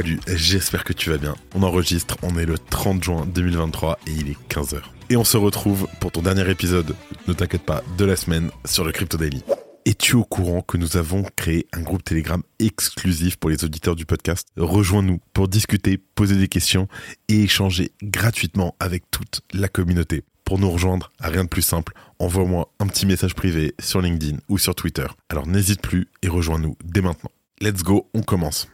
Salut, j'espère que tu vas bien. On enregistre, on est le 30 juin 2023 et il est 15h. Et on se retrouve pour ton dernier épisode, ne t'inquiète pas, de la semaine sur le Crypto Daily. Es-tu au courant que nous avons créé un groupe Telegram exclusif pour les auditeurs du podcast? Rejoins-nous pour discuter, poser des questions et échanger gratuitement avec toute la communauté. Pour nous rejoindre, rien de plus simple, envoie-moi un petit message privé sur LinkedIn ou sur Twitter. Alors n'hésite plus et rejoins-nous dès maintenant. Let's go, on commence.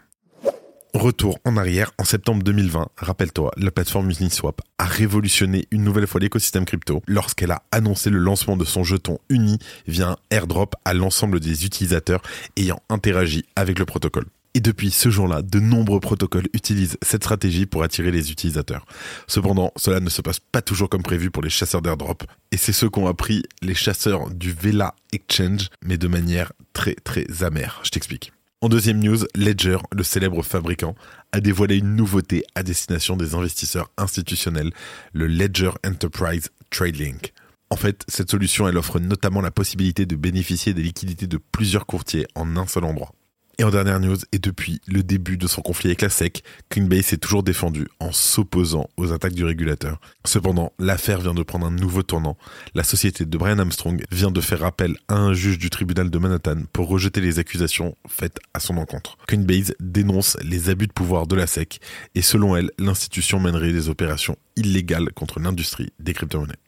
Retour en arrière, en septembre 2020, rappelle-toi, la plateforme Uniswap a révolutionné une nouvelle fois l'écosystème crypto lorsqu'elle a annoncé le lancement de son jeton uni via un airdrop à l'ensemble des utilisateurs ayant interagi avec le protocole. Et depuis ce jour-là, de nombreux protocoles utilisent cette stratégie pour attirer les utilisateurs. Cependant, cela ne se passe pas toujours comme prévu pour les chasseurs d'airdrop. Et c'est ce qu'ont appris les chasseurs du Vela Exchange, mais de manière très très amère. Je t'explique. En deuxième news, Ledger, le célèbre fabricant, a dévoilé une nouveauté à destination des investisseurs institutionnels, le Ledger Enterprise Trade Link. En fait, cette solution, elle offre notamment la possibilité de bénéficier des liquidités de plusieurs courtiers en un seul endroit. Et en dernière news, et depuis le début de son conflit avec la SEC, Coinbase s'est toujours défendu en s'opposant aux attaques du régulateur. Cependant, l'affaire vient de prendre un nouveau tournant. La société de Brian Armstrong vient de faire appel à un juge du tribunal de Manhattan pour rejeter les accusations faites à son encontre. Coinbase dénonce les abus de pouvoir de la SEC et selon elle, l'institution mènerait des opérations illégales contre l'industrie des crypto-monnaies.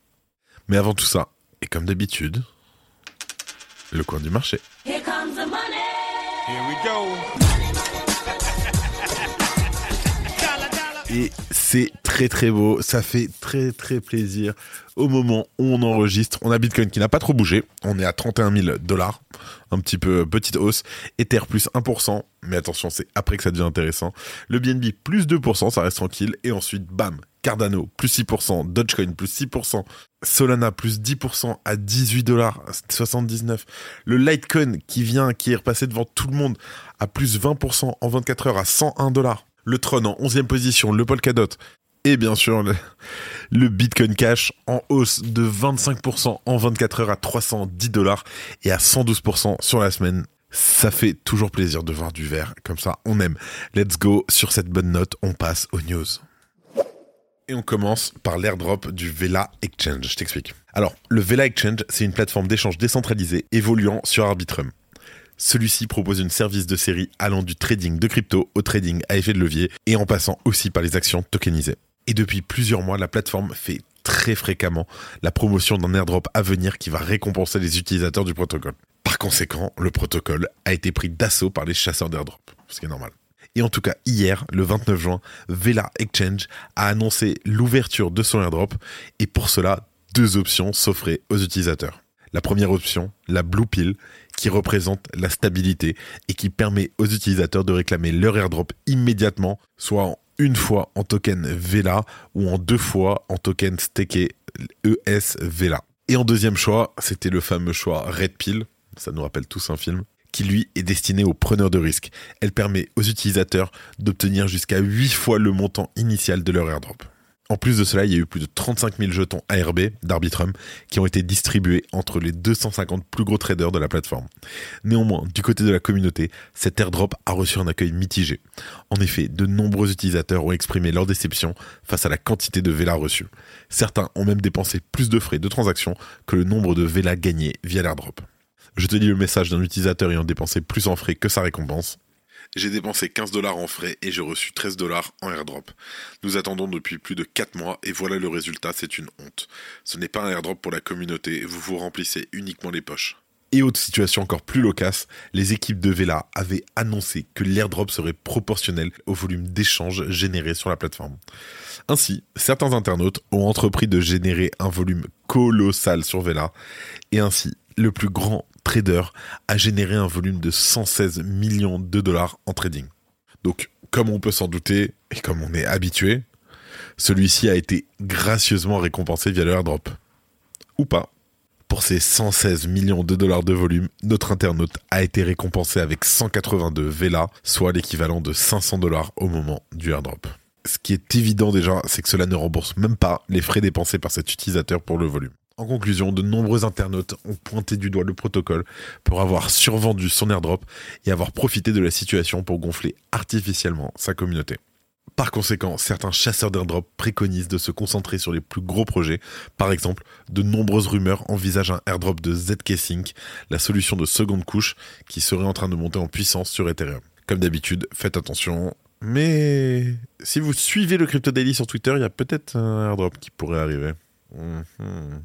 Mais avant tout ça, et comme d'habitude, le coin du marché. Here we go. Et c'est très très beau, ça fait très très plaisir au moment où on enregistre. On a Bitcoin qui n'a pas trop bougé, on est à 31 000 dollars, un petit peu petite hausse. Ether plus 1%, mais attention c'est après que ça devient intéressant. Le BNB plus 2%, ça reste tranquille. Et ensuite, bam, Cardano plus 6%, Dogecoin plus 6%, Solana plus 10% à 18 dollars 79. Le Litecoin qui vient, qui est repassé devant tout le monde à plus 20% en 24 heures à 101 dollars. Le Tron en 11e position, le Polkadot et bien sûr le, Bitcoin Cash en hausse de 25% en 24 heures à 310 dollars et à 112% sur la semaine. Ça fait toujours plaisir de voir du vert comme ça, on aime. Let's go, sur cette bonne note, on passe aux news. Et on commence par l'airdrop du Vela Exchange. Je t'explique. Alors, le Vela Exchange, c'est une plateforme d'échange décentralisée évoluant sur Arbitrum. Celui-ci propose une service de série allant du trading de crypto au trading à effet de levier et en passant aussi par les actions tokenisées. Et depuis plusieurs mois, la plateforme fait très fréquemment la promotion d'un airdrop à venir qui va récompenser les utilisateurs du protocole. Par conséquent, le protocole a été pris d'assaut par les chasseurs d'airdrop, ce qui est normal. Et en tout cas, hier, le 29 juin, Vela Exchange a annoncé l'ouverture de son airdrop et pour cela, deux options s'offraient aux utilisateurs. La première option, la Blue Pill, qui représente la stabilité et qui permet aux utilisateurs de réclamer leur airdrop immédiatement, soit en une fois en token Vela ou en deux fois en token staké ES Vela. Et en deuxième choix, c'était le fameux choix Red Pill, ça nous rappelle tous un film, qui lui est destiné aux preneurs de risques. Elle permet aux utilisateurs d'obtenir jusqu'à 8 fois le montant initial de leur airdrop. En plus de cela, il y a eu plus de 35 000 jetons ARB d'Arbitrum qui ont été distribués entre les 250 plus gros traders de la plateforme. Néanmoins, du côté de la communauté, cet airdrop a reçu un accueil mitigé. En effet, de nombreux utilisateurs ont exprimé leur déception face à la quantité de Vela reçus. Certains ont même dépensé plus de frais de transaction que le nombre de Vela gagnés via l'airdrop. Je te lis le message d'un utilisateur ayant dépensé plus en frais que sa récompense. J'ai dépensé 15 dollars en frais et j'ai reçu 13 dollars en airdrop. Nous attendons depuis plus de 4 mois et voilà le résultat, c'est une honte. Ce n'est pas un airdrop pour la communauté, vous vous remplissez uniquement les poches. Et autre situation encore plus loquace, les équipes de Vela avaient annoncé que l'airdrop serait proportionnel au volume d'échanges générés sur la plateforme. Ainsi, certains internautes ont entrepris de générer un volume colossal sur Vela, et ainsi, le plus grand trader a généré un volume de 116 millions de dollars en trading. Donc, comme on peut s'en douter, et comme on est habitué, Celui-ci a été gracieusement récompensé via le airdrop. Ou pas. Pour ses 116 millions de dollars de volume, notre internaute a été récompensé avec 182 Vela, soit l'équivalent de 500 dollars au moment du airdrop. Ce qui est évident déjà, c'est que cela ne rembourse même pas les frais dépensés par cet utilisateur pour le volume. En conclusion, de nombreux internautes ont pointé du doigt le protocole pour avoir survendu son airdrop et avoir profité de la situation pour gonfler artificiellement sa communauté. Par conséquent, certains chasseurs d'airdrop préconisent de se concentrer sur les plus gros projets. Par exemple, de nombreuses rumeurs envisagent un airdrop de ZK Sync, la solution de seconde couche qui serait en train de monter en puissance sur Ethereum. Comme d'habitude, faites attention. Mais si vous suivez le Crypto Daily sur Twitter, il y a peut-être un airdrop qui pourrait arriver. Mhm.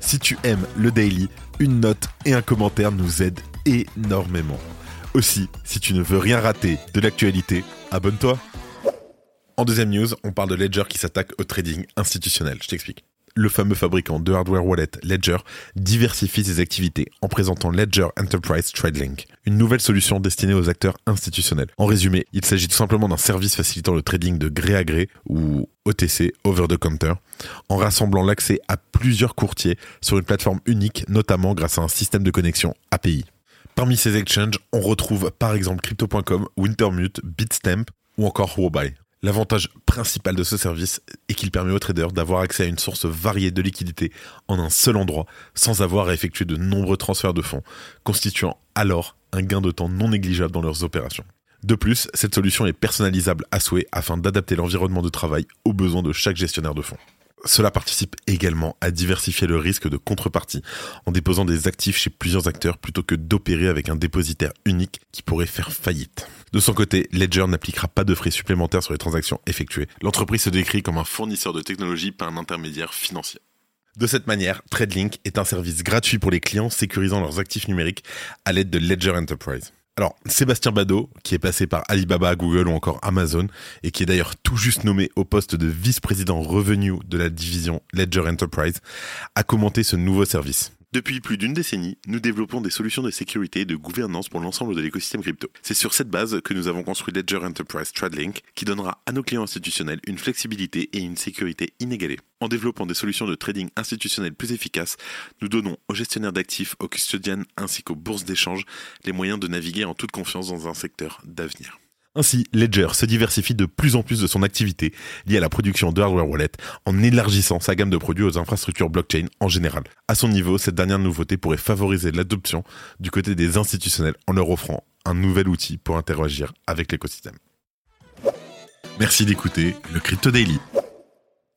Si tu aimes le daily, une note et un commentaire nous aident énormément. Aussi, si tu ne veux rien rater de l'actualité, abonne-toi. En deuxième news, on parle de Ledger qui s'attaque au trading institutionnel. Je t'explique. Le fameux fabricant de hardware wallet Ledger diversifie ses activités en présentant Ledger Enterprise TradeLink, une nouvelle solution destinée aux acteurs institutionnels. En résumé, il s'agit tout simplement d'un service facilitant le trading de gré à gré ou OTC, over the counter, en rassemblant l'accès à plusieurs courtiers sur une plateforme unique, notamment grâce à un système de connexion API. Parmi ces exchanges, on retrouve par exemple Crypto.com, Wintermute, Bitstamp ou encore Huobai. L'avantage principal de ce service est qu'il permet aux traders d'avoir accès à une source variée de liquidités en un seul endroit sans avoir à effectuer de nombreux transferts de fonds, constituant alors un gain de temps non négligeable dans leurs opérations. De plus, cette solution est personnalisable à souhait afin d'adapter l'environnement de travail aux besoins de chaque gestionnaire de fonds. Cela participe également à diversifier le risque de contrepartie en déposant des actifs chez plusieurs acteurs plutôt que d'opérer avec un dépositaire unique qui pourrait faire faillite. De son côté, Ledger n'appliquera pas de frais supplémentaires sur les transactions effectuées. L'entreprise se décrit comme un fournisseur de technologie par un intermédiaire financier. De cette manière, TradeLink est un service gratuit pour les clients sécurisant leurs actifs numériques à l'aide de Ledger Enterprise. Alors, Sébastien Badeau, qui est passé par Alibaba, Google ou encore Amazon, et qui est d'ailleurs tout juste nommé au poste de vice-président revenu de la division Ledger Enterprise, a commenté ce nouveau service. Depuis plus d'une décennie, nous développons des solutions de sécurité et de gouvernance pour l'ensemble de l'écosystème crypto. C'est sur cette base que nous avons construit Ledger Enterprise TradeLink, qui donnera à nos clients institutionnels une flexibilité et une sécurité inégalées. En développant des solutions de trading institutionnel plus efficaces, nous donnons aux gestionnaires d'actifs, aux custodiennes ainsi qu'aux bourses d'échange les moyens de naviguer en toute confiance dans un secteur d'avenir. Ainsi, Ledger se diversifie de plus en plus de son activité liée à la production de hardware wallet en élargissant sa gamme de produits aux infrastructures blockchain en général. À son niveau, cette dernière nouveauté pourrait favoriser l'adoption du côté des institutionnels en leur offrant un nouvel outil pour interagir avec l'écosystème. Merci d'écouter le Crypto Daily.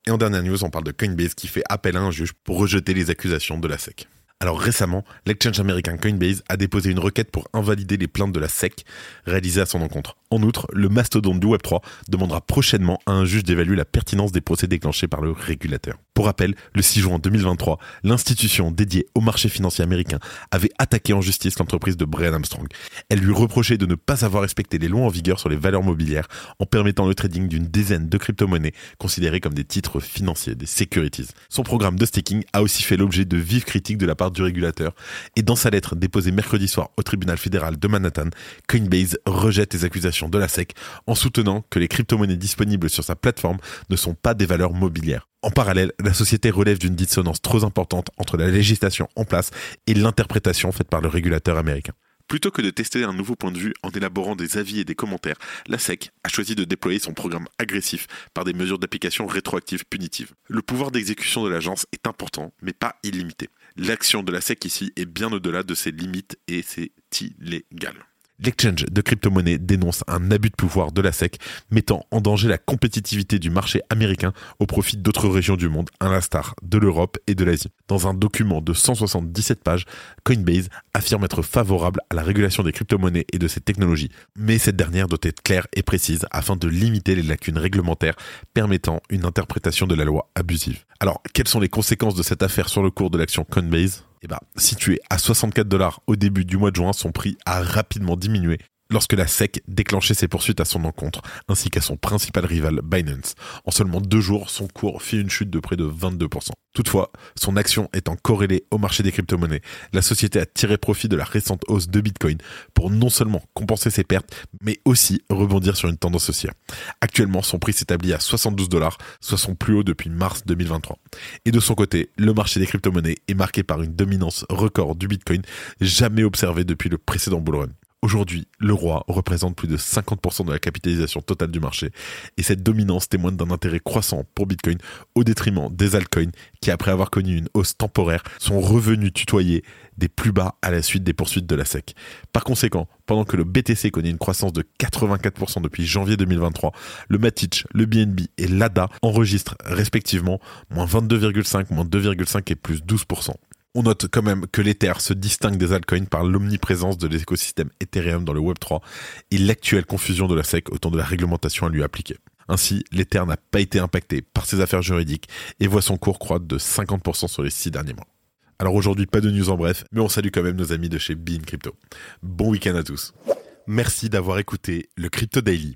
Et en dernière news, on parle de Coinbase qui fait appel à un juge pour rejeter les accusations de la SEC. Alors récemment, l'exchange américain Coinbase a déposé une requête pour invalider les plaintes de la SEC réalisées à son encontre. En outre, le mastodonte du Web3 demandera prochainement à un juge d'évaluer la pertinence des procès déclenchés par le régulateur. Pour rappel, le 6 juin 2023, l'institution dédiée au marché financier américain avait attaqué en justice l'entreprise de Brian Armstrong. Elle lui reprochait de ne pas avoir respecté les lois en vigueur sur les valeurs mobilières en permettant le trading d'une dizaine de crypto-monnaies considérées comme des titres financiers, des securities. Son programme de staking a aussi fait l'objet de vives critiques de la part du régulateur et dans sa lettre déposée mercredi soir au tribunal fédéral de Manhattan, Coinbase rejette les accusations de la SEC en soutenant que les crypto-monnaies disponibles sur sa plateforme ne sont pas des valeurs mobilières. En parallèle, la société relève d'une dissonance trop importante entre la législation en place et l'interprétation faite par le régulateur américain. Plutôt que de tester un nouveau point de vue en élaborant des avis et des commentaires, la SEC a choisi de déployer son programme agressif par des mesures d'application rétroactives punitives. Le pouvoir d'exécution de l'agence est important, mais pas illimité. L'action de la SEC ici est bien au-delà de ses limites et c'est illégal. L'exchange de crypto-monnaies dénonce un abus de pouvoir de la SEC, mettant en danger la compétitivité du marché américain au profit d'autres régions du monde, à l'instar de l'Europe et de l'Asie. Dans un document de 177 pages, Coinbase affirme être favorable à la régulation des crypto-monnaies et de ces technologies, mais cette dernière doit être claire et précise afin de limiter les lacunes réglementaires permettant une interprétation de la loi abusive. Alors, quelles sont les conséquences de cette affaire sur le cours de l'action Coinbase? Eh ben, situé à 64 dollars au début du mois de juin, son prix a rapidement diminué lorsque la SEC déclenchait ses poursuites à son encontre, ainsi qu'à son principal rival Binance. En seulement deux jours, son cours fit une chute de près de 22%. Toutefois, son action étant corrélée au marché des crypto-monnaies, la société a tiré profit de la récente hausse de Bitcoin pour non seulement compenser ses pertes, mais aussi rebondir sur une tendance haussière. Actuellement, son prix s'établit à 72 dollars, soit son plus haut depuis mars 2023. Et de son côté, le marché des crypto-monnaies est marqué par une dominance record du Bitcoin jamais observée depuis le précédent bull run. Aujourd'hui, le roi représente plus de 50% de la capitalisation totale du marché et cette dominance témoigne d'un intérêt croissant pour Bitcoin au détriment des altcoins qui, après avoir connu une hausse temporaire, sont revenus tutoyer des plus bas à la suite des poursuites de la SEC. Par conséquent, pendant que le BTC connaît une croissance de 84% depuis janvier 2023, le Matic, le BNB et l'ADA enregistrent respectivement moins 22,5, moins 2,5 et plus 12%. On note quand même que l'Ether se distingue des altcoins par l'omniprésence de l'écosystème Ethereum dans le Web3 et l'actuelle confusion de la SEC autour de la réglementation à lui appliquer. Ainsi, l'Ether n'a pas été impacté par ses affaires juridiques et voit son cours croître de 50% sur les six derniers mois. Alors aujourd'hui, pas de news en bref, mais on salue quand même nos amis de chez Bean Crypto. Bon week-end à tous. Merci d'avoir écouté le Crypto Daily.